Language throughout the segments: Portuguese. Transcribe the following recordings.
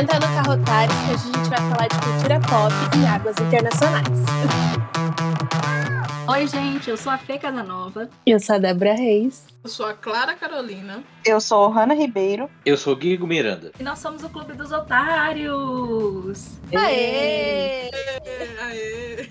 Entra no Carrotares que hoje a gente vai falar de cultura pop e águas internacionais. Oi, gente, eu sou a Fê Casanova. Eu sou a Débora Reis. Eu sou a Clara Carolina. Eu sou a Hanna Ribeiro. Eu sou o Guigo Miranda. E nós somos o Clube dos Otários. Aê! Aê!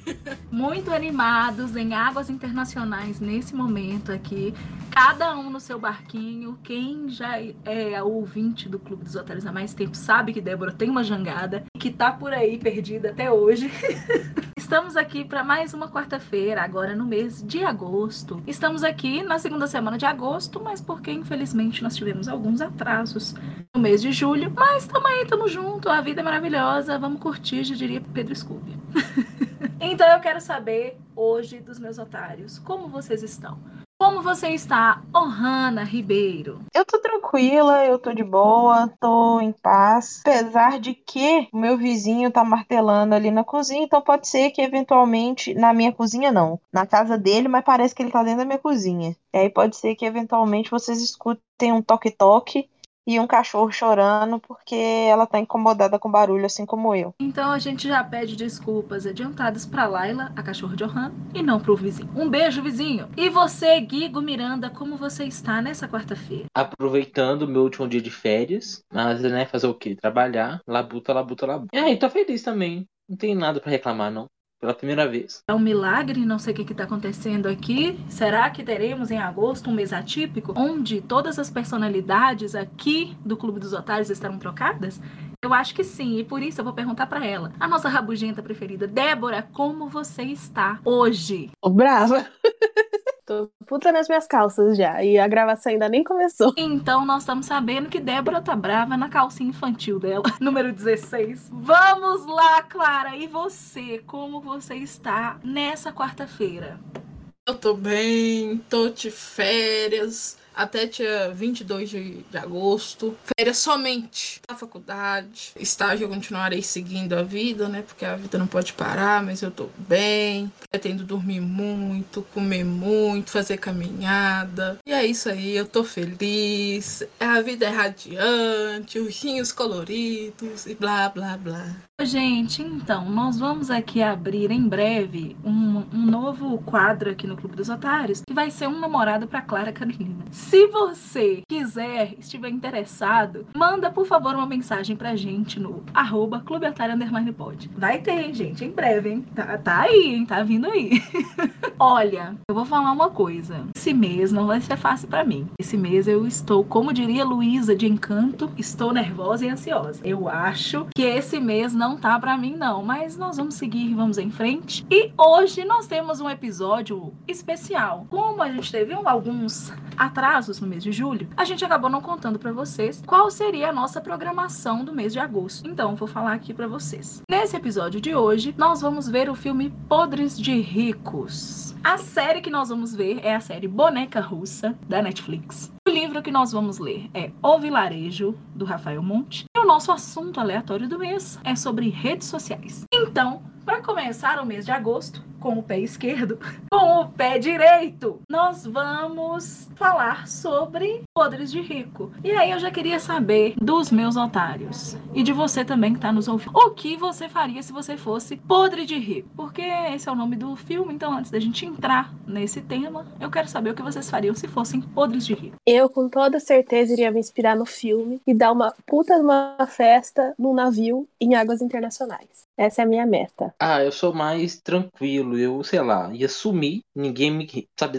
Muito animados em águas internacionais nesse momento aqui. Cada um no seu barquinho. Quem já é ouvinte do Clube dos Otários há mais tempo sabe que Débora tem uma jangada e que tá por aí perdida até hoje. Estamos aqui para mais uma quarta-feira, agora no mês de agosto. Estamos aqui na segunda semana de agosto, mas porque infelizmente nós tivemos alguns atrasos no mês de julho. Mas estamos aí, estamos junto, a vida é maravilhosa, vamos curtir, já diria Pedro Scooby. então eu quero saber hoje dos meus otários, como vocês estão? Como você está, Ohana Ribeiro? Eu tô tranquila, eu tô de boa, tô em paz. Apesar de que o meu vizinho tá martelando ali na cozinha, então pode ser que eventualmente. Na minha cozinha, não. Na casa dele, mas parece que ele tá dentro da minha cozinha. E aí pode ser que eventualmente vocês escutem um toque-toque e um cachorro chorando porque ela tá incomodada com barulho, assim como eu. Então a gente já pede desculpas adiantadas pra Laila, a cachorra de Johan, e não pro vizinho. Um beijo, vizinho! E você, Guigo Miranda, como você está nessa quarta-feira? Aproveitando o meu último dia de férias, mas, né, fazer o quê? Trabalhar, labuta, labuta, labuta. E aí, tô feliz também. Não tem nada para reclamar, não pela primeira vez. É um milagre, não sei o que está acontecendo aqui. Será que teremos em agosto um mês atípico onde todas as personalidades aqui do Clube dos Otários estarão trocadas? Eu acho que sim, e por isso eu vou perguntar para ela, a nossa rabugenta preferida, Débora, como você está hoje? Ô, brava. Tô puta nas minhas calças já. E a gravação ainda nem começou. Então nós estamos sabendo que Débora tá brava na calcinha infantil dela, número 16. Vamos lá, Clara. E você? Como você está nessa quarta-feira? Eu tô bem, tô de férias até dia 22 de, de agosto. Férias somente na faculdade. Estágio eu continuarei seguindo a vida, né? Porque a vida não pode parar, mas eu tô bem. Pretendo dormir muito, comer muito, fazer caminhada. E é isso aí, eu tô feliz. A vida é radiante, ursinhos coloridos e blá blá blá. Gente, então, nós vamos aqui abrir em breve um, um novo quadro aqui no Clube dos Otários, que vai ser um namorado para Clara Carolina. Se você quiser, estiver interessado, manda, por favor, uma mensagem pra gente no arroba Clube Underline Pod. Vai ter, gente, em breve, hein? Tá, tá aí, hein? Tá vindo aí. Olha, eu vou falar uma coisa. Esse mês não vai ser fácil para mim. Esse mês eu estou, como diria Luísa de Encanto, estou nervosa e ansiosa. Eu acho que esse mês não não tá para mim não, mas nós vamos seguir, vamos em frente. E hoje nós temos um episódio especial. Como a gente teve alguns atrasos no mês de julho, a gente acabou não contando para vocês qual seria a nossa programação do mês de agosto. Então, vou falar aqui para vocês. Nesse episódio de hoje, nós vamos ver o filme Podres de Ricos. A série que nós vamos ver é a série Boneca Russa da Netflix. O livro que nós vamos ler é O Vilarejo, do Rafael Monte. E o nosso assunto aleatório do mês é sobre redes sociais. Então, para começar o mês de agosto, com o pé esquerdo, com o pé direito, nós vamos falar sobre podres de rico. E aí eu já queria saber dos meus otários e de você também que está nos ouvindo. O que você faria se você fosse podre de rico? Porque esse é o nome do filme, então antes da gente entrar nesse tema, eu quero saber o que vocês fariam se fossem podres de rico. Eu com toda certeza iria me inspirar no filme e dar uma puta uma festa num navio em águas internacionais. Essa é a minha meta. Ah, eu sou mais tranquilo. Eu, sei lá, ia sumir, ninguém me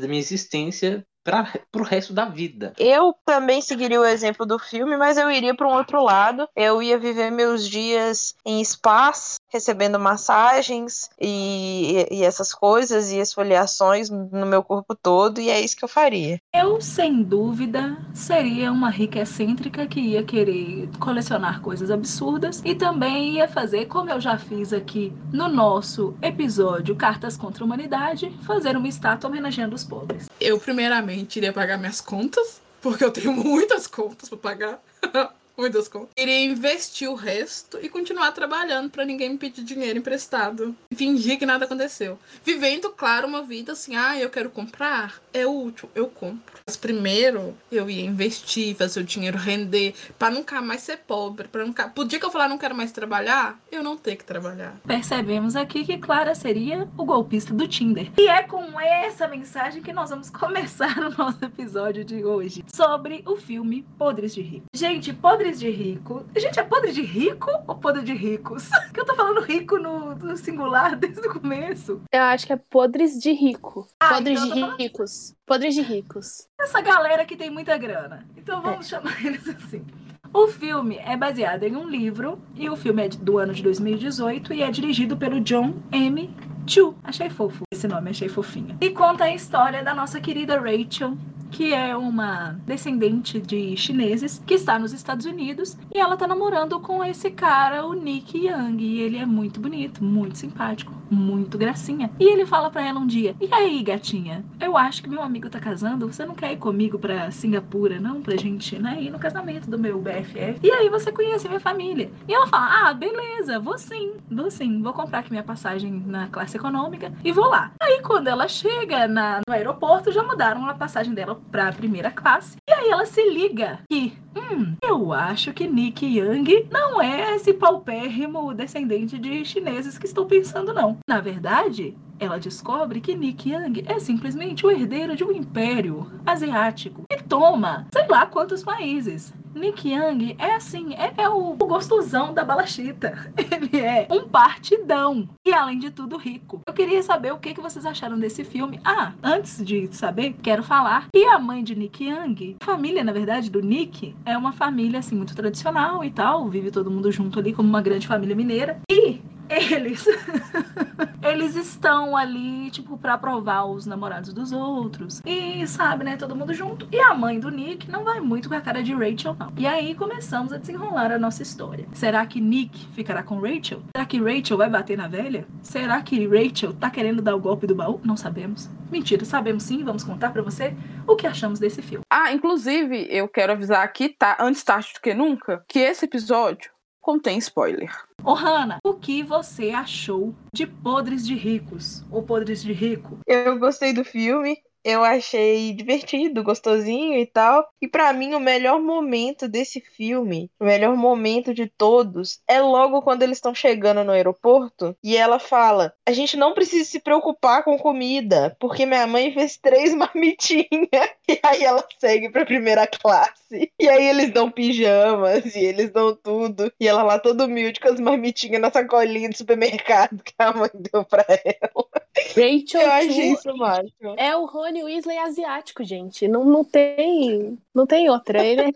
da minha existência para o resto da vida. Eu também seguiria o exemplo do filme, mas eu iria para um outro lado. Eu ia viver meus dias em spas, recebendo massagens e, e, essas coisas e esfoliações no meu corpo todo, e é isso que eu faria. Eu, sem dúvida, seria uma rica excêntrica que ia querer colecionar coisas absurdas e também ia fazer, como eu já fiz aqui no nosso episódio Cartas contra a Humanidade, fazer uma estátua homenageando os pobres. Eu, primeiramente, iria pagar minhas contas, porque eu tenho muitas contas para pagar. muitas contas. Iria investir o resto e continuar trabalhando pra ninguém me pedir dinheiro emprestado. Fingir que nada aconteceu. Vivendo, claro, uma vida assim, ah, eu quero comprar, é útil, eu compro. Mas primeiro eu ia investir, fazer o dinheiro render, pra nunca mais ser pobre, para nunca. Pro dia que eu falar não quero mais trabalhar, eu não ter que trabalhar. Percebemos aqui que Clara seria o golpista do Tinder. E é com essa mensagem que nós vamos começar o nosso episódio de hoje sobre o filme Podres de Rico. Gente, Podres de Rico. Gente, é podre de rico ou podre de ricos? Que eu tô falando rico no, no singular desde o começo. Eu acho que é podres de rico. Ah, podres então de falando- ricos. Podres de ricos. Essa galera que tem muita grana. Então vamos chamar eles assim. O filme é baseado em um livro e o filme é do ano de 2018 e é dirigido pelo John M. Chu. Achei fofo esse nome, achei fofinho. E conta a história da nossa querida Rachel, que é uma descendente de chineses que está nos Estados Unidos e ela tá namorando com esse cara, o Nick Young, e ele é muito bonito, muito simpático, muito gracinha. E ele fala pra ela um dia: "E aí, gatinha? Eu acho que meu amigo tá casando, você não quer ir comigo pra Singapura, não, pra gente, né, ir no casamento do meu BFF? E aí você conhece minha família?" E ela fala: "Ah, beleza, vou sim. Vou sim, vou comprar aqui minha passagem na classe econômica e vou lá." Aí quando ela chega na- no aeroporto, já mudaram a passagem dela pra primeira classe. E aí ela se liga que, hum, eu acho que Nick Young não é esse paupérrimo descendente de chineses que estou pensando, não. Na verdade, ela descobre que Nick Young é simplesmente o herdeiro de um império asiático que toma sei lá quantos países. Nick Young é assim, é, é o, gostosão da balachita. Ele é um partidão e, além de tudo, rico. Eu queria saber o que, que vocês acharam desse filme. Ah, antes de saber, quero falar que a mãe de Nick Young, a família, na verdade, do Nick, é uma família assim muito tradicional e tal, vive todo mundo junto ali como uma grande família mineira. E eles eles estão ali, tipo, pra provar os namorados dos outros. E, sabe, né, todo mundo junto. E a mãe do Nick não vai muito com a cara de Rachel, não. E aí começamos a desenrolar a nossa história. Será que Nick ficará com Rachel? Será que Rachel vai bater na velha? Será que Rachel tá querendo dar o golpe do baú? Não sabemos. Mentira, sabemos sim, vamos contar pra você o que achamos desse filme. Ah, inclusive, eu quero avisar aqui, tá? Antes tarde do que nunca, que esse episódio contém spoiler. Ô, Hannah, o que você achou de Podres de Ricos? Ou Podres de Rico? Eu gostei do filme. Eu achei divertido, gostosinho e tal. E pra mim, o melhor momento desse filme, o melhor momento de todos, é logo quando eles estão chegando no aeroporto e ela fala: A gente não precisa se preocupar com comida, porque minha mãe fez três marmitinhas. E aí ela segue pra primeira classe. E aí eles dão pijamas e eles dão tudo. E ela lá toda humilde com as marmitinhas na sacolinha do supermercado que a mãe deu pra ela. Rachel Eu Chu isso máximo. é o Rony Weasley asiático, gente. Não, não tem. Não tem outra. Ele é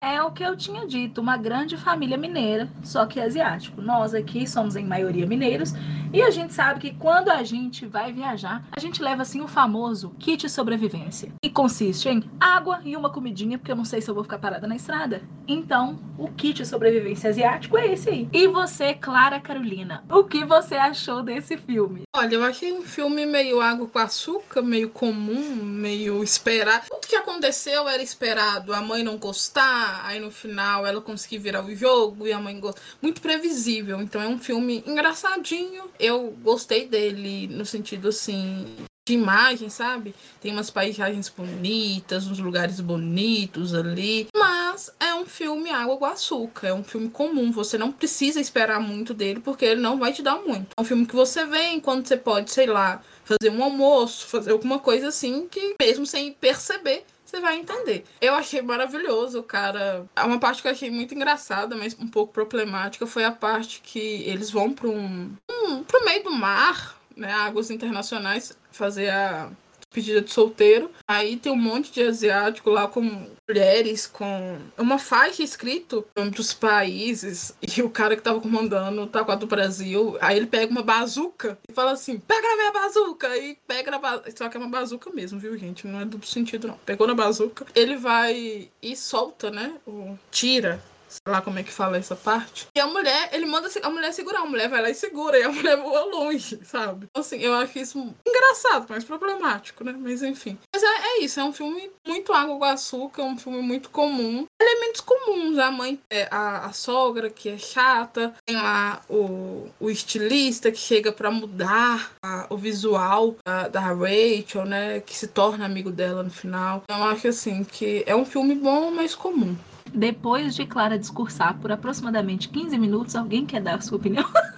É o que eu tinha dito, uma grande família mineira, só que asiático. Nós aqui somos em maioria mineiros e a gente sabe que quando a gente vai viajar, a gente leva assim o famoso kit sobrevivência, que consiste em água e uma comidinha, porque eu não sei se eu vou ficar parada na estrada. Então, o kit sobrevivência asiático é esse aí. E você, Clara Carolina, o que você achou desse filme? Olha, eu achei um filme meio água com açúcar, meio comum, meio esperado. Tudo que aconteceu era esperado. A mãe não gostar, aí no final ela conseguir virar o jogo e a mãe gostar. Muito previsível. Então é um filme engraçadinho. Eu gostei dele no sentido assim. De imagem, sabe? Tem umas paisagens bonitas, uns lugares bonitos ali. Mas é um filme água com açúcar. É um filme comum. Você não precisa esperar muito dele, porque ele não vai te dar muito. É um filme que você vê enquanto você pode, sei lá, fazer um almoço, fazer alguma coisa assim, que mesmo sem perceber, você vai entender. Eu achei maravilhoso, cara. Uma parte que eu achei muito engraçada, mas um pouco problemática, foi a parte que eles vão para um, um pro meio do mar, né, águas internacionais, fazer a pedida de solteiro. Aí tem um monte de asiático lá com mulheres com uma faixa escrito em dos países e o cara que tava comandando tá com a do Brasil, aí ele pega uma bazuca e fala assim: "Pega na minha bazuca" e pega na bazuca, só que é uma bazuca mesmo, viu, gente? Não é duplo sentido não. Pegou na bazuca, ele vai e solta, né? O tira sei lá como é que fala essa parte. E a mulher, ele manda a mulher segurar, a mulher vai lá e segura, e a mulher voa longe, sabe? Então, assim, eu acho isso engraçado, mas problemático, né? Mas enfim. Mas é, é isso, é um filme muito água com açúcar, é um filme muito comum. Ele elementos comuns. A mãe, é, a, a sogra que é chata, tem lá o, o estilista que chega para mudar a, o visual da, da Rachel, né? Que se torna amigo dela no final. Então, eu acho assim que é um filme bom, mas comum. Depois de Clara discursar por aproximadamente 15 minutos, alguém quer dar sua opinião?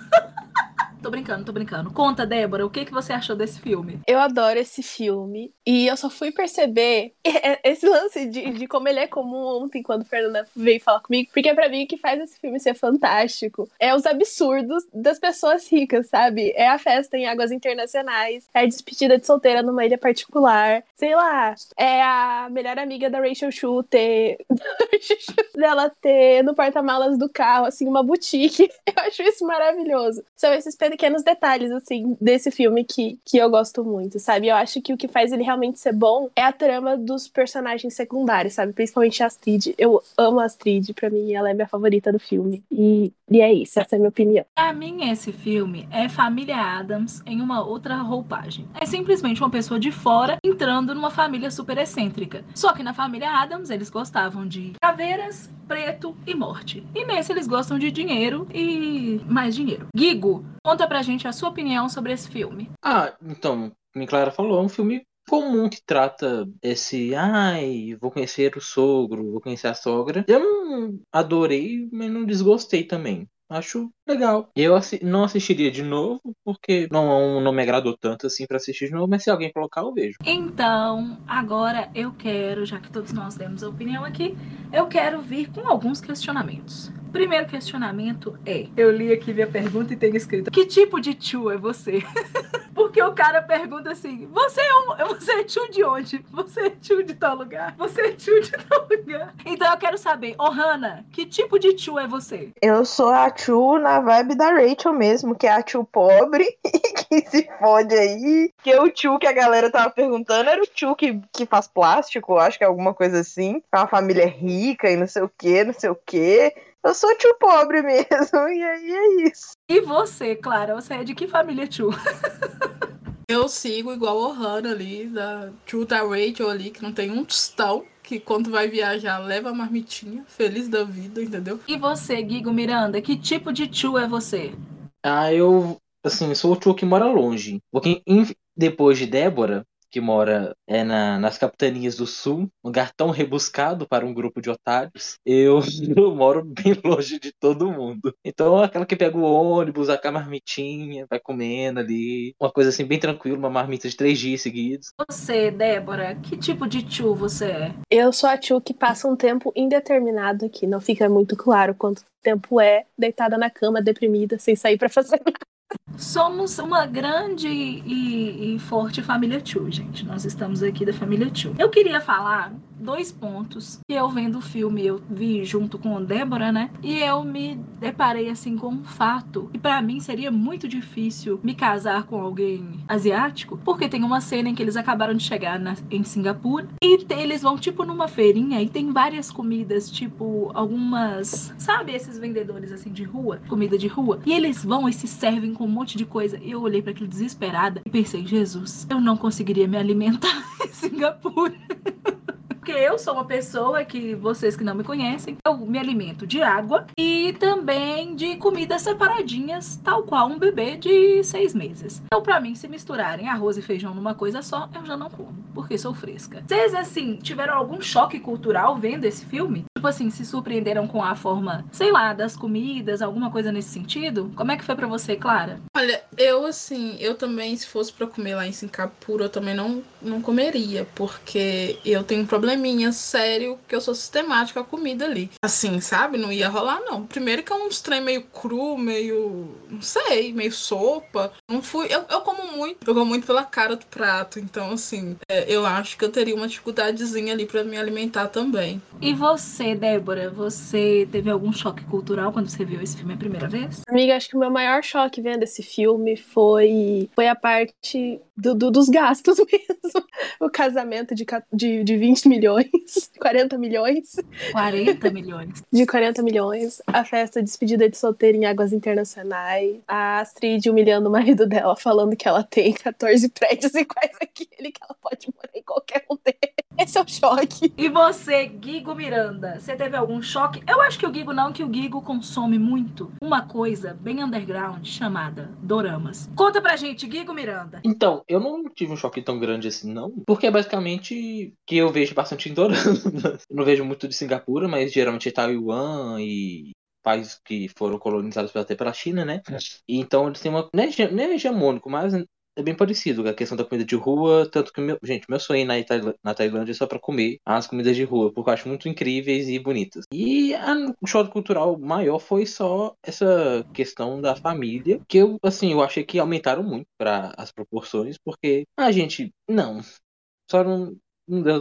Tô brincando, tô brincando. Conta, Débora, o que, que você achou desse filme? Eu adoro esse filme. E eu só fui perceber esse lance de, de como ele é comum ontem, quando Fernanda veio falar comigo. Porque pra mim o que faz esse filme ser fantástico é os absurdos das pessoas ricas, sabe? É a festa em águas internacionais, é a despedida de solteira numa ilha particular. Sei lá, é a melhor amiga da Rachel Chu ter. dela ter no porta-malas do carro, assim, uma boutique. Eu acho isso maravilhoso. São esses pequenos detalhes, assim, desse filme que, que eu gosto muito, sabe? Eu acho que o que faz ele realmente ser bom é a trama dos personagens secundários, sabe? Principalmente a Astrid. Eu amo a Astrid, pra mim ela é minha favorita do filme. E, e é isso, essa é a minha opinião. Pra mim, esse filme é Família Adams em uma outra roupagem. É simplesmente uma pessoa de fora entrando numa família super excêntrica. Só que na família Adams, eles gostavam de caveiras, preto e morte. E nesse eles gostam de dinheiro e mais dinheiro. Gigo, conta pra gente a sua opinião sobre esse filme. Ah, então, como Clara falou, é um filme comum que trata esse, ai, vou conhecer o sogro, vou conhecer a sogra. Eu não adorei, mas não desgostei também. Acho legal. Eu assi não assistiria de novo, porque não, não me agradou tanto assim para assistir de novo, mas se alguém colocar, eu vejo. Então, agora eu quero, já que todos nós demos a opinião aqui, eu quero vir com alguns questionamentos. Primeiro questionamento é: eu li aqui minha pergunta e tem escrito: Que tipo de tio é você? Porque o cara pergunta assim: Você é, um, você é tio de onde? Você é tio de tal lugar? Você é tio de tal lugar? Então eu quero saber, ô oh, Hannah, que tipo de tio é você? Eu sou a tio na vibe da Rachel mesmo, que é a tio pobre que se fode aí. Que o tio que a galera tava perguntando era o tio que, que faz plástico, acho que é alguma coisa assim. É uma família rica e não sei o que, não sei o que. Eu sou tio pobre mesmo, e aí é isso. E você, Clara, você é de que família tio? Eu sigo igual o Hannah ali, da tio da Rachel ali, que não tem um tostão que quando vai viajar leva a marmitinha, feliz da vida, entendeu? E você, Guigo Miranda, que tipo de tio é você? Ah, eu, assim, sou o tio que mora longe. Porque depois de Débora, que mora é, na, nas capitanias do sul, um lugar tão rebuscado para um grupo de otários, eu, eu moro bem longe de todo mundo. Então, aquela que pega o ônibus, a marmitinha, vai comendo ali, uma coisa assim bem tranquila, uma marmita de três dias seguidos. Você, Débora, que tipo de tio você é? Eu sou a tio que passa um tempo indeterminado aqui, não fica muito claro quanto tempo é deitada na cama, deprimida, sem sair para fazer nada. Somos uma grande e, e, forte família Chu, gente. Nós estamos aqui da família Chu. Eu queria falar dois pontos que eu vendo o filme, eu vi junto com Débora, né? E eu me deparei assim com um fato. E para mim seria muito difícil me casar com alguém asiático, porque tem uma cena em que eles acabaram de chegar na, em Singapura e eles vão tipo numa feirinha e tem várias comidas, tipo algumas, sabe, esses vendedores assim de rua, comida de rua, e eles vão e se servem com um monte de coisa. Eu olhei para aquilo desesperada e pensei, Jesus, eu não conseguiria me alimentar em Singapura. porque eu sou uma pessoa que vocês que não me conhecem, eu me alimento de água e também de comidas separadinhas, tal qual um bebê de seis meses. Então, para mim, se misturarem arroz e feijão numa coisa só, eu já não como, porque sou fresca. Vocês, assim, tiveram algum choque cultural vendo esse filme? Tipo assim, se surpreenderam com a forma, sei lá, das comidas, alguma coisa nesse sentido? Como é que foi para você, Clara? Olha, eu assim, eu também, se fosse para comer lá em Singapura, eu também não, não comeria, porque eu tenho um probleminha sério que eu sou sistemática com a comida ali. Assim, sabe? Não ia rolar, não. Primeiro que é um trem meio cru, meio. não sei, meio sopa. Não fui. Eu, eu como muito. Eu como muito pela cara do prato. Então, assim, é, eu acho que eu teria uma dificuldadezinha ali para me alimentar também. E você, Débora, você teve algum choque cultural quando você viu esse filme a primeira vez? Amiga, acho que o meu maior choque vendo esse filme foi, foi a parte do, do- dos gastos mesmo. O casamento de, de, de 20 milhões, 40 milhões, 40 milhões. de 40 milhões. A festa de despedida de solteiro em águas internacionais. A Astrid humilhando o marido dela, falando que ela tem 14 prédios iguais àquele, que ela pode morar em qualquer um deles. Esse é o choque. E você, Guigo Miranda, você teve algum choque? Eu acho que o Guigo não, que o Guigo consome muito uma coisa bem underground chamada doramas. Conta pra gente, Guigo Miranda. Então, eu não tive um choque tão grande assim, não. Porque é basicamente que eu vejo bastante em. Eu não vejo muito de Singapura, mas geralmente é Taiwan e países que foram colonizados até pela China, né? E então eles têm uma. Não é, não é hegemônico, mas é bem parecido. A questão da comida de rua, tanto que, meu, gente, meu sonho ir na, na Tailândia é só pra comer as comidas de rua, porque eu acho muito incríveis e bonitas. E a, o choque cultural maior foi só essa questão da família, que eu, assim, eu achei que aumentaram muito para as proporções, porque a gente, não, só não, não, deu,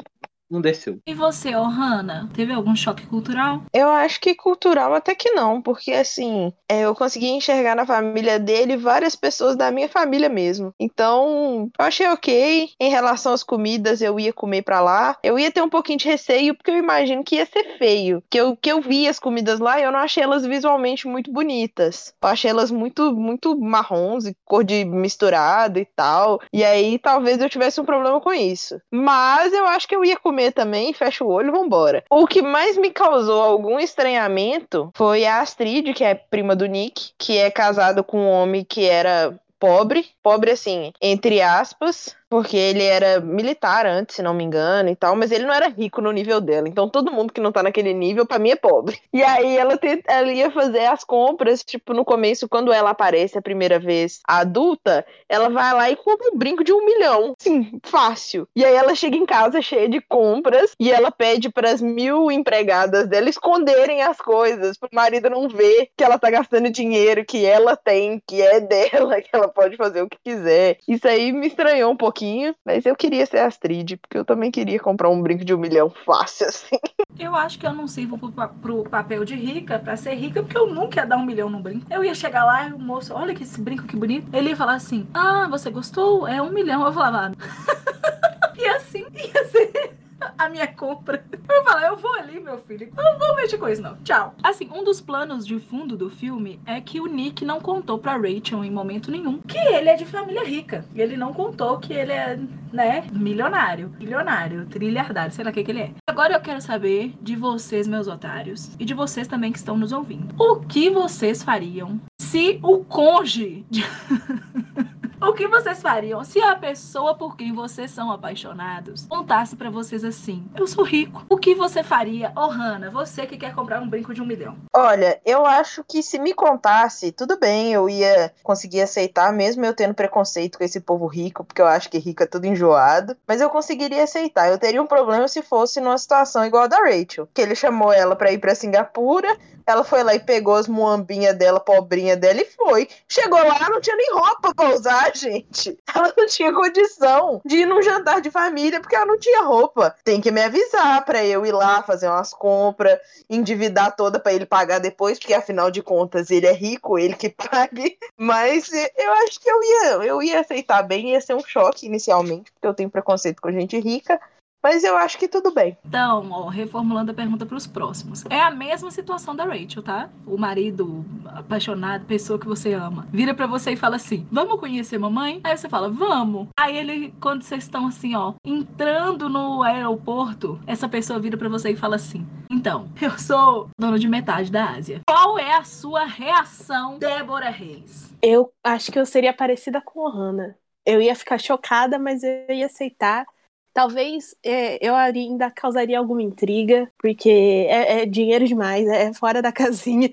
não desceu. E você, Ohana, teve algum choque cultural? Eu acho que cultural até que não, porque assim, é, eu consegui enxergar na família dele várias pessoas da minha família mesmo. Então, eu achei ok. Em relação às comidas, eu ia comer pra lá. Eu ia ter um pouquinho de receio, porque eu imagino que ia ser feio. Que eu, que eu vi as comidas lá e eu não achei elas visualmente muito bonitas. Eu achei elas muito, muito marrons e cor de misturado e tal. E aí, talvez eu tivesse um problema com isso. Mas eu acho que eu ia comer também, fecha o olho e vambora. O que mais me causou algum estranhamento foi a Astrid, que é prima do Nick, que é casado com um homem que era pobre, pobre assim, entre aspas, porque ele era militar antes, se não me engano, e tal, mas ele não era rico no nível dela. Então todo mundo que não tá naquele nível, pra mim, é pobre. E aí ela, ela ia fazer as compras, tipo, no começo, quando ela aparece a primeira vez adulta, ela vai lá e compra um brinco de um milhão. Sim, fácil. E aí ela chega em casa cheia de compras e ela pede para as mil empregadas dela esconderem as coisas, pro marido não ver que ela tá gastando dinheiro que ela tem, que é dela, que ela pode fazer o que quiser. Isso aí me estranhou um pouquinho, mas eu queria ser Astrid, porque eu também queria comprar um brinco de um milhão fácil, assim. Eu acho que eu não sirvo pro, pro papel de rica, pra ser rica, porque eu nunca ia dar um milhão no brinco. Eu ia chegar lá e o moço, olha que esse brinco que bonito. Ele ia falar assim: Ah, você gostou? É um milhão. Eu falava, "Ah." E assim ia ser a minha compra. Eu falava, eu vou ali, meu filho. Não vou mexer com isso, não. Tchau. Assim, um dos planos de fundo do filme é que o Nick não contou pra Rachel em momento nenhum que ele é de família rica. Ele não contou que ele é, né, milionário. Milionário, trilhardário, sei lá o que, que ele é. Agora eu quero saber de vocês, meus otários, e de vocês também que estão nos ouvindo. O que vocês fariam se o conge de O que vocês fariam se a pessoa por quem vocês são apaixonados contasse pra vocês assim: Eu sou rico. O que você faria, oh Hannah, você que quer comprar um brinco de um milhão? Olha, eu acho que se me contasse, tudo bem, eu ia conseguir aceitar, mesmo eu tendo preconceito com esse povo rico, porque eu acho que rico é tudo enjoado, mas eu conseguiria aceitar. Eu teria um problema se fosse numa situação igual a da Rachel, que ele chamou ela pra ir pra Singapura, ela foi lá e pegou as muambinhas dela, pobrinha dela, e foi. Chegou lá, não tinha nem roupa pra usar, gente. Ela não tinha condição de ir num jantar de família, porque ela não tinha roupa. Tem que me avisar pra eu ir lá fazer umas compras, endividar toda pra ele pagar depois, porque afinal de contas ele é rico, ele que pague. Mas eh, eu acho que eu ia, eu ia aceitar bem, ia ser um choque inicialmente, porque eu tenho preconceito com gente rica. Mas eu acho que tudo bem. Então, ó, reformulando a pergunta pros próximos. É a mesma situação da Rachel, tá? O marido apaixonado, pessoa que você ama, vira pra você e fala assim: Vamos conhecer mamãe? Aí você fala: Vamos. Aí ele, quando vocês estão assim, ó, entrando no aeroporto, essa pessoa vira pra você e fala assim: Então, eu sou dono de metade da Ásia. Qual é a sua reação, Débora Reis? Eu acho que eu seria parecida com a Hannah. Eu ia ficar chocada, mas eu ia aceitar. Talvez é, eu ainda causaria alguma intriga, porque é, é dinheiro demais, é fora da casinha.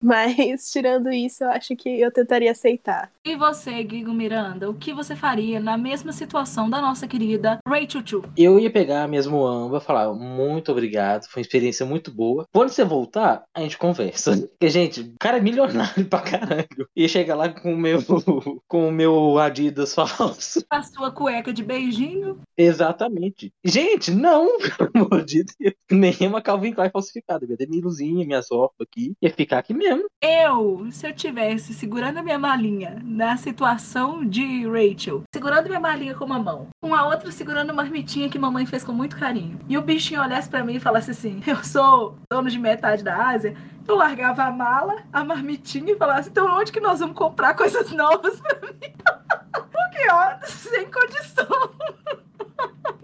Mas, tirando isso, eu acho que eu tentaria aceitar. E você, Guigo Miranda, o que você faria na mesma situação da nossa querida Rachel Chu? Eu ia pegar mesmo amba, falar muito obrigado, foi uma experiência muito boa. Quando você voltar, a gente conversa. Porque, gente, o cara é milionário pra caralho. Ia chegar lá com o meu, com o meu Adidas falso. A sua cueca de beijinho? Exatamente. Exatamente. Gente, não, pelo amor de Deus. Nenhuma Calvin Klein falsificada. Minha Demiluzinha, minha sopa aqui. Ia ficar aqui mesmo. Eu, se eu tivesse segurando a minha malinha na situação de Rachel, segurando minha malinha com uma mão, com a outra segurando uma marmitinha que mamãe fez com muito carinho, e o bichinho olhasse pra mim e falasse assim: Eu sou dono de metade da Ásia, eu largava a mala, a marmitinha e falasse: Então onde que nós vamos comprar coisas novas pra mim? Porque, ó, sem condição.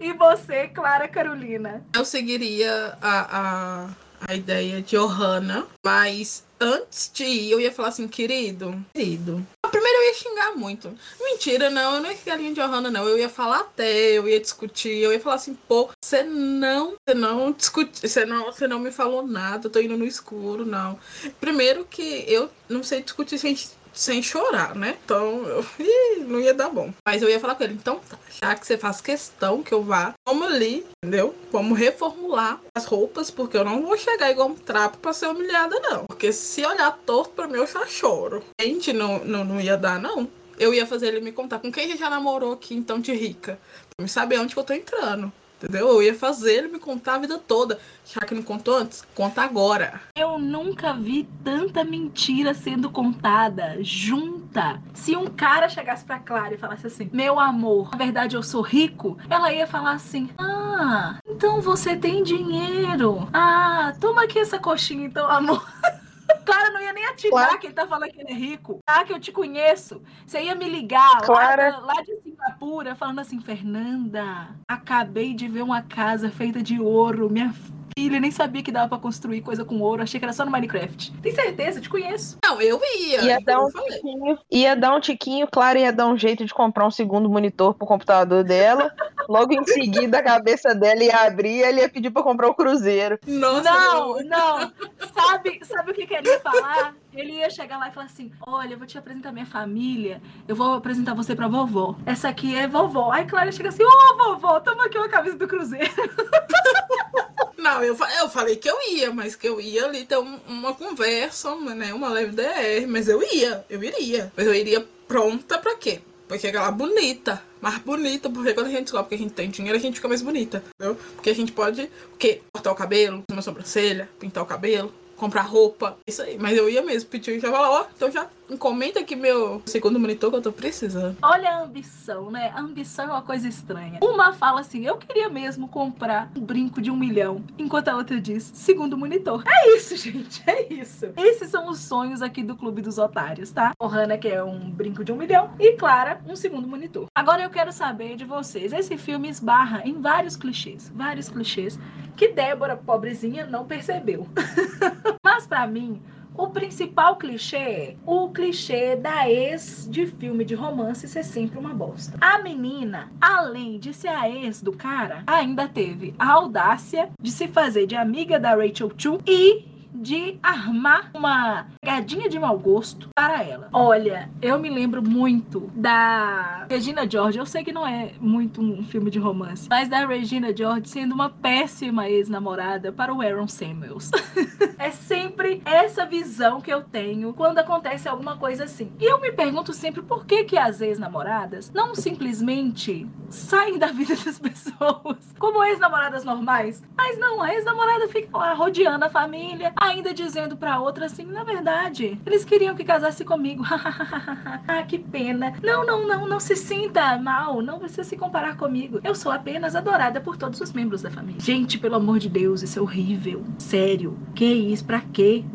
E você, Clara Carolina? Eu seguiria a, a, a ideia de Johanna, mas antes de ir, eu ia falar assim, querido, querido. Primeiro eu ia xingar muito. Mentira, não, eu não ia ficar linha de Johanna, não. Eu ia falar até, eu ia discutir, eu ia falar assim, pô, você não, você não discute, você não, você não me falou nada, eu tô indo no escuro, não. Primeiro que eu não sei discutir sem sem chorar, né? Então, eu ih, não ia dar bom. Mas eu ia falar com ele, então tá, já que você faz questão que eu vá, vamos ali, entendeu? Vamos reformular as roupas, porque eu não vou chegar igual um trapo pra ser humilhada, não. Porque se olhar torto pra mim, eu já choro. Gente, não, não, não ia dar, não. Eu ia fazer ele me contar com quem já namorou aqui, então, de rica. Pra me saber onde que eu tô entrando. Entendeu? Eu ia fazer ele me contar a vida toda. Já que não contou antes, conta agora. Eu nunca vi tanta mentira sendo contada junta. Se um cara chegasse pra Clara e falasse assim: Meu amor, na verdade eu sou rico, ela ia falar assim: Ah, então você tem dinheiro. Ah, toma aqui essa coxinha então, amor. Clara não ia nem ativar Clara- que ele tá falando que ele é rico. Ah, que eu te conheço. Você ia me ligar Clara- lá, lá de Singapura falando assim, Fernanda, acabei de ver uma casa feita de ouro. Minha filha nem sabia que dava pra construir coisa com ouro. Achei que era só no Minecraft. Tem certeza? Eu te conheço. Não, eu ia. Ia como dar um tiquinho, ia dar um tiquinho, claro, ia dar um jeito de comprar um segundo monitor pro computador dela. Logo em seguida, a cabeça dela ia abrir e ele ia pedir pra comprar o cruzeiro. Nossa, Não, não. Sabe, sabe o que, que ele ia falar? Ele ia chegar lá e falar assim: Olha, eu vou te apresentar minha família. Eu vou apresentar você pra vovó. Essa aqui é vovó. Aí Clara chega assim: Ô, vovó, toma aqui uma camisa do Cruzeiro. Não, eu, eu falei que eu ia, mas que eu ia ali ter um- uma conversa, né, uma leve DR, mas eu ia, eu iria. Mas eu iria pronta pra quê? Chegar lá bonita, mais bonita, porque quando a gente descobre que a gente tem dinheiro, a gente fica mais bonita, entendeu? Porque a gente pode, o quê? Cortar o cabelo, uma sobrancelha, pintar o cabelo, comprar roupa, isso aí. Mas eu ia mesmo, pedir já falar, ó, então já encomenda aqui meu segundo monitor que eu tô precisando. Olha a ambição, né? A ambição é uma coisa estranha. Uma fala assim: Eu queria mesmo comprar um brinco de um milhão. Enquanto a outra diz: Segundo monitor. É isso, gente. É isso. Esses são os sonhos aqui do Clube dos Otários, tá? O Hannah quer um brinco de um milhão e Clara um segundo monitor. Agora eu quero saber de vocês. Esse filme esbarra em vários clichês. Vários clichês que Débora, pobrezinha, não percebeu. Mas pra mim, o principal clichê é o clichê da ex de filme de romance ser sempre uma bosta. A menina, além de ser a ex do cara, ainda teve a audácia de se fazer de amiga da Rachel Chu e de armar uma pegadinha de mau gosto para ela. Olha, eu me lembro muito da Regina George. Eu sei que não é muito um filme de romance, mas da Regina George sendo uma péssima ex-namorada para o Aaron Samuels. É sempre essa visão que eu tenho quando acontece alguma coisa assim. E eu me pergunto sempre por que que as ex-namoradas não simplesmente saem da vida das pessoas como ex-namoradas normais. Mas não, a ex-namorada fica lá rodeando a família, ainda dizendo pra outra assim, na verdade, eles queriam que casasse comigo. ah, que pena. Não, não, não, não se sinta mal, não precisa se comparar comigo. Eu sou apenas adorada por todos os membros da família. Gente, pelo amor de Deus, isso é horrível. Sério. Que isso? Pra quê?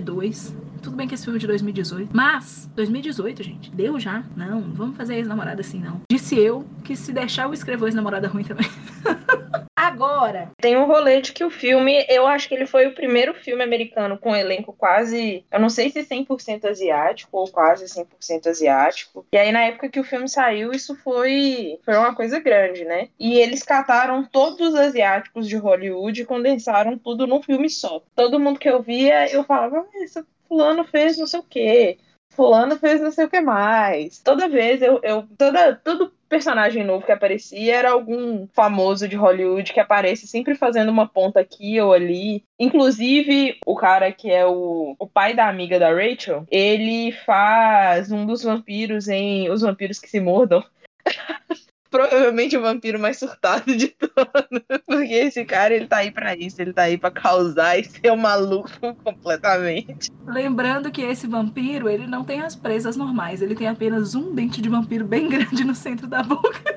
2022? Tudo bem que esse filme é de 2018. Mas, 2018, gente, deu já. Não, não vamos fazer ex-namorada assim, não. Disse eu que se deixar eu escrevo ex-namorada ruim também. Agora, Tem um rolê de que o filme, eu acho que ele foi o primeiro filme americano com um elenco quase, eu não sei se 100% asiático ou quase 100% asiático. E aí na época que o filme saiu, isso foi foi uma coisa grande, né? E eles cataram todos os asiáticos de Hollywood e condensaram tudo num filme só. Todo mundo que eu via, eu falava, ah, esse fulano fez não sei o quê. Fulano fez não sei o que mais. Toda vez eu, eu toda todo personagem novo que aparecia era algum famoso de Hollywood que aparece sempre fazendo uma ponta aqui ou ali. Inclusive, o cara que é o, o pai da amiga da Rachel, ele faz um dos vampiros em Os Vampiros que se Mordam. provavelmente o vampiro mais surtado de todos. Porque esse cara, ele tá aí pra isso. Ele tá aí pra causar e ser um maluco completamente. Lembrando que esse vampiro, ele não tem as presas normais. Ele tem apenas um dente de vampiro bem grande no centro da boca.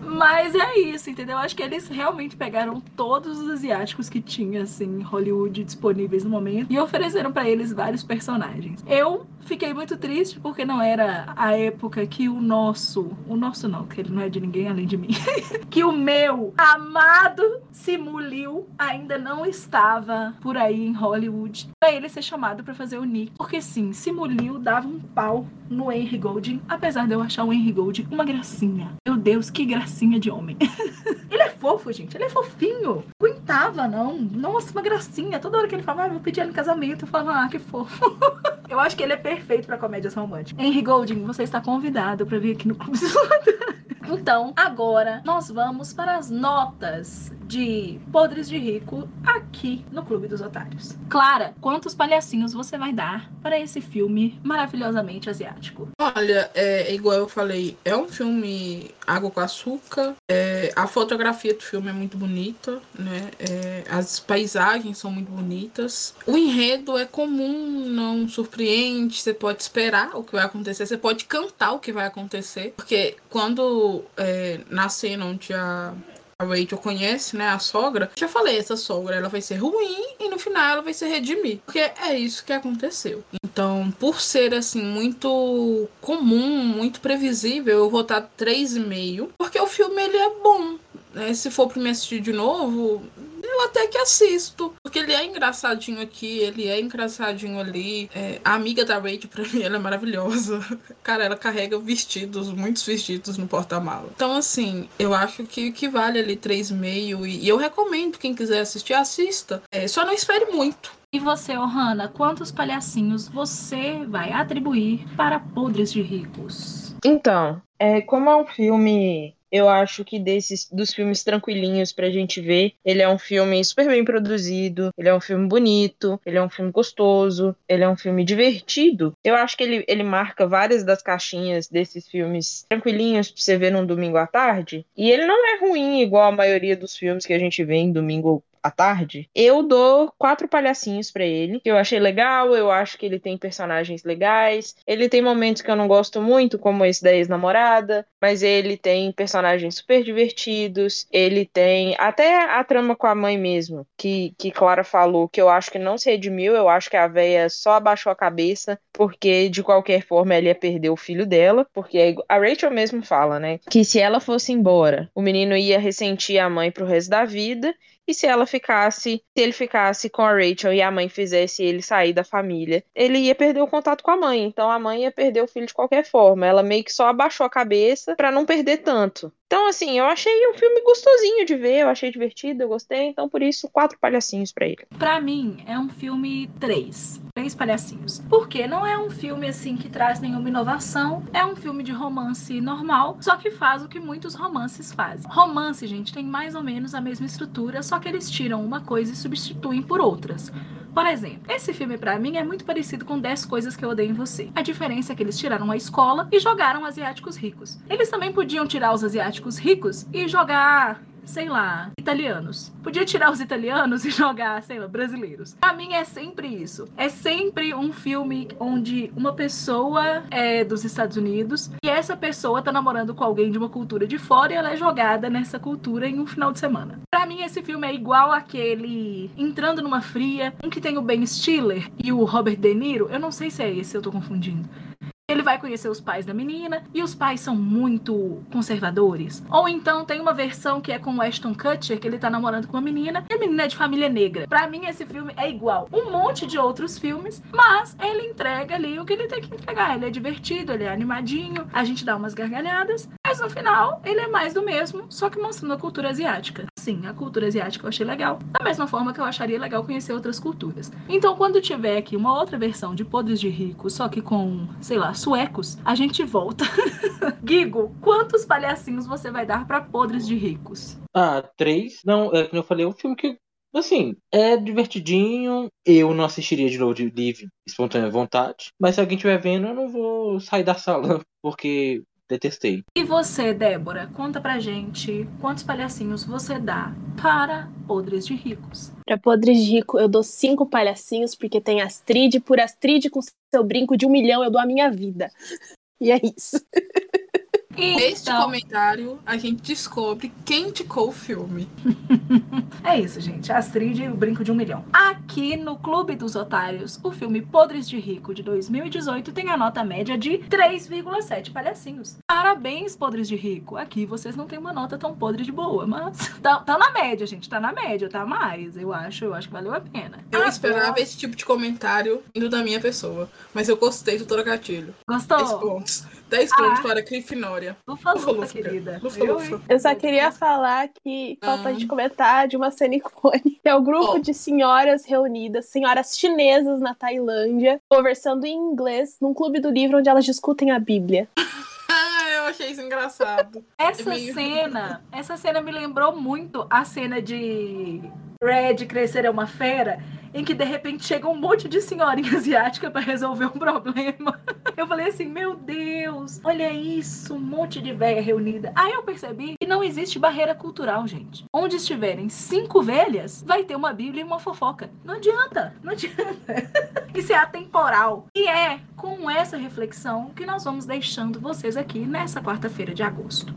Mas é isso, entendeu? Acho que eles realmente pegaram todos os asiáticos que tinha, assim, Hollywood disponíveis no momento e ofereceram para eles vários personagens. Eu fiquei muito triste porque não era a época que o nosso, o nosso não, que ele não é de ninguém além de mim, que o meu amado Simuliu ainda não estava por aí em Hollywood para ele ser chamado para fazer o Nick. Porque sim, Simuliu dava um pau no Henry Golding, apesar de eu achar o Henry Golding uma gracinha. Meu Deus, que gracinha de homem. ele é fofo, gente. Ele é fofinho. Aguentava, não. Nossa, uma gracinha. Toda hora que ele falava, ah, vou pedir ela em casamento, eu falava, ah, que fofo. eu acho que ele é perfeito para comédias românticas. Henry Golding, você está convidado para vir aqui no Clube Então, agora nós vamos para as notas de Podres de Rico aqui no Clube dos Otários. Clara, quantos palhacinhos você vai dar para esse filme maravilhosamente asiático? Olha, é igual eu falei, é um filme água com açúcar. É, a fotografia do filme é muito bonita, né? É, as paisagens são muito bonitas. O enredo é comum, não surpreende. Você pode esperar o que vai acontecer, você pode cantar o que vai acontecer, porque quando é, na cena onde a a Rachel conhece, né, a sogra, já falei, essa sogra ela vai ser ruim e no final ela vai se redimir. Porque é isso que aconteceu. Então, por ser assim muito comum, muito previsível, eu vou estar 3,5, porque o filme ele é bom. Né? Se for para me assistir de novo, eu até que assisto. Porque ele é engraçadinho aqui, ele é engraçadinho ali. É, a amiga da Rachel, pra mim, ela é maravilhosa. Cara, ela carrega vestidos, muitos vestidos no porta-mala. Então, assim, eu acho que, que vale ali 3,5. E, e eu recomendo, quem quiser assistir, assista. É, só não espere muito. E você, Ohana, quantos palhacinhos você vai atribuir para Podres de Ricos? Então, é, como é um filme eu acho que desses dos filmes tranquilinhos pra gente ver, ele é um filme super bem produzido, ele é um filme bonito, ele é um filme gostoso, ele é um filme divertido. Eu acho que ele, ele marca várias das caixinhas desses filmes tranquilinhos pra você ver num domingo à tarde. E ele não é ruim igual a maioria dos filmes que a gente vê em domingo à tarde, eu dou quatro palhacinhos para ele, que eu achei legal, eu acho que ele tem personagens legais, ele tem momentos que eu não gosto muito, como esse da ex-namorada, mas ele tem personagens super divertidos, ele tem até a trama com a mãe mesmo, que, que Clara falou, que eu acho que não se redimiu, eu acho que a véia só abaixou a cabeça, porque de qualquer forma ela ia perder o filho dela, porque a Rachel mesmo fala, né, que se ela fosse embora, o menino ia ressentir a mãe pro resto da vida, e se ela ficasse, se ele ficasse com a Rachel e a mãe fizesse ele sair da família, ele ia perder o contato com a mãe. Então a mãe ia perder o filho de qualquer forma. Ela meio que só abaixou a cabeça para não perder tanto. Então, assim, eu achei um filme gostosinho de ver, eu achei divertido, eu gostei, então por isso, quatro palhacinhos para ele. Para mim, é um filme três. Três palhacinhos. Porque não é um filme, assim, que traz nenhuma inovação, é um filme de romance normal, só que faz o que muitos romances fazem. Romance, gente, tem mais ou menos a mesma estrutura, só que eles tiram uma coisa e substituem por outras. Por exemplo, esse filme para mim é muito parecido com 10 coisas que eu odeio em você. A diferença é que eles tiraram a escola e jogaram asiáticos ricos. Eles também podiam tirar os asiáticos ricos e jogar sei lá, italianos. Podia tirar os italianos e jogar, sei lá, brasileiros. Pra mim é sempre isso. É sempre um filme onde uma pessoa é dos Estados Unidos e essa pessoa tá namorando com alguém de uma cultura de fora e ela é jogada nessa cultura em um final de semana. Pra mim esse filme é igual aquele Entrando numa Fria, um que tem o Ben Stiller e o Robert De Niro. Eu não sei se é esse, eu tô confundindo. Ele vai conhecer os pais da menina e os pais são muito conservadores. Ou então tem uma versão que é com o Ashton Kutcher, que ele tá namorando com uma menina e a menina é de família negra. Para mim esse filme é igual um monte de outros filmes, mas ele entrega ali o que ele tem que entregar. Ele é divertido, ele é animadinho, a gente dá umas gargalhadas, mas no final ele é mais do mesmo, só que mostrando a cultura asiática. Sim, a cultura asiática eu achei legal, da mesma forma que eu acharia legal conhecer outras culturas. Então quando tiver aqui uma outra versão de Podres de Rico, só que com, sei lá, suecos, a gente volta. Gigo, quantos palhacinhos você vai dar para Podres de Ricos? Ah, três. Não, é como eu falei, é um filme que Assim, é divertidinho. Eu não assistiria de novo de livre, espontânea vontade. Mas se alguém estiver vendo, eu não vou sair da sala. Porque detestei. E você, Débora, conta pra gente quantos palhacinhos você dá para Podres de Ricos. Pra Podres de Rico, eu dou cinco palhacinhos, porque tem Astrid. Por Astrid, com seu brinco de um milhão, eu dou a minha vida. E é isso. Neste Então, comentário, a gente descobre quem indicou o filme. é isso, gente. Astrid e o Brinco de um Milhão. Aqui no Clube dos Otários, o filme Podres de Rico de 2018 tem a nota média de 3,7 palhacinhos. Parabéns, Podres de Rico. Aqui vocês não têm uma nota tão podre de boa, mas tá, tá na média, gente. Tá na média, tá mais. Eu acho, eu acho que valeu a pena. Eu esperava esse tipo de comentário indo da minha pessoa. Mas eu gostei do trocadilho. 10 Gostou? pontos. 10 Ah. pontos para a Grifinória. Lufa, Lufa, lufa, lufa, querida. lufa, Eu, lufa. Eu só queria falar que falta a Ah. gente comentar de uma cena icônica, que é o grupo Oh. de senhoras reunidas, senhoras chinesas na Tailândia, conversando em inglês num clube do livro onde elas discutem a Bíblia. Ah, eu achei isso engraçado. Essa É meio- cena, essa cena me lembrou muito a cena de Red Crescer é uma Fera, em que de repente chega um monte de senhorinha asiática para resolver um problema. Eu falei assim, meu Deus, olha isso, um monte de velha reunida. Aí eu percebi que não existe barreira cultural, gente. Onde estiverem cinco velhas, vai ter uma Bíblia e uma fofoca. Não adianta, não adianta. Isso é atemporal. E é com essa reflexão que nós vamos deixando vocês aqui nessa quarta-feira de agosto.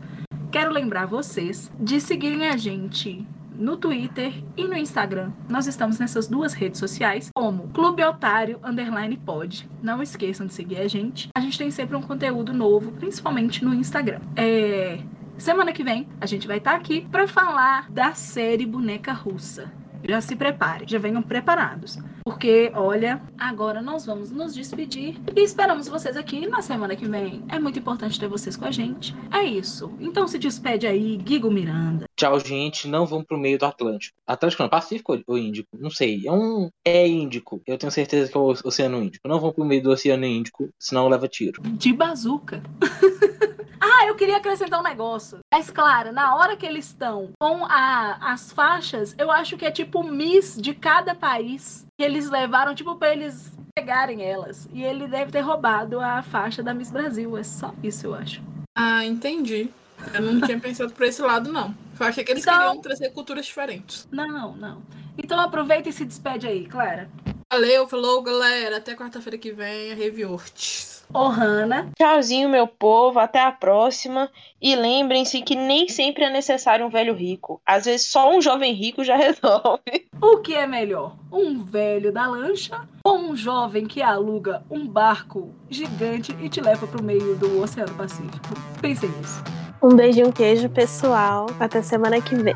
Quero lembrar vocês de seguirem a gente no Twitter e no Instagram. Nós estamos nessas duas redes sociais, como Clube Otário Underline Pod. Não esqueçam de seguir a gente. A gente tem sempre um conteúdo novo, principalmente no Instagram. É... Semana que vem a gente vai estar aqui para falar da série Boneca Russa. Já se preparem, já venham preparados. Porque, olha, agora nós vamos nos despedir e esperamos vocês aqui na semana que vem. É muito importante ter vocês com a gente. É isso. Então se despede aí, Guigo Miranda. Tchau, gente. Não vamos pro meio do Atlântico. Atlântico não, Pacífico ou Índico? Não sei. É um. É Índico. Eu tenho certeza que é o Oceano Índico. Não vamos pro meio do Oceano Índico, senão leva tiro. De bazuca. ah, eu queria acrescentar um negócio. Mas, claro, na hora que eles estão com a- as faixas, eu acho que é tipo Miss de cada país que eles levaram, tipo, pra eles pegarem elas. E ele deve ter roubado a faixa da Miss Brasil. É só isso, eu acho. Ah, entendi. Eu não tinha pensado por esse lado, não. Eu achei que eles Então- queriam trazer culturas diferentes. Não, não. Então aproveita e se despede aí, Clara. Valeu, falou, galera. Até quarta-feira que vem, a Reviortes. Ô, Hanna. Tchauzinho, meu povo. Até a próxima. E lembrem-se que nem sempre é necessário um velho rico. Às vezes só um jovem rico já resolve. O que é melhor? Um velho da lancha ou um jovem que aluga um barco gigante e te leva pro meio do Oceano Pacífico? Pensem nisso. Um beijo e um queijo, pessoal. Até semana que vem.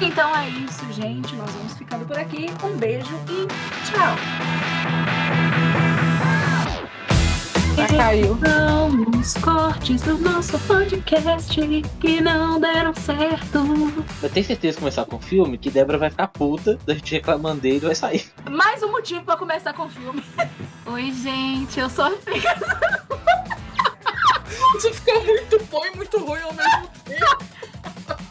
Então é isso, gente. Nós vamos ficando por aqui. Um beijo e tchau. Já caiu. São os cortes do nosso podcast que não deram certo. Eu tenho certeza que começar com o filme que Débora vai ficar puta da gente reclamando dele e vai sair. Mais um motivo pra começar com o filme. Oi, gente, eu sou a. Você fica muito bom e muito ruim ao mesmo tempo.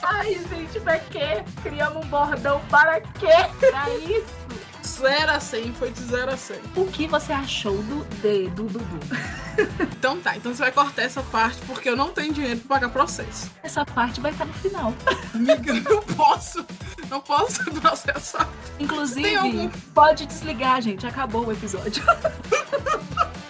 Ai, gente, pra quê? Criamos um bordão para quê? Pra isso. 0 a 100, foi de 0 a 100. O que você achou do D, do Dudu? Então tá, então você vai cortar essa parte porque eu não tenho dinheiro pra pagar processo. Essa parte vai estar no final. Amiga, eu não posso. Não posso ser processado. Inclusive, algum- pode desligar, gente. Acabou o episódio.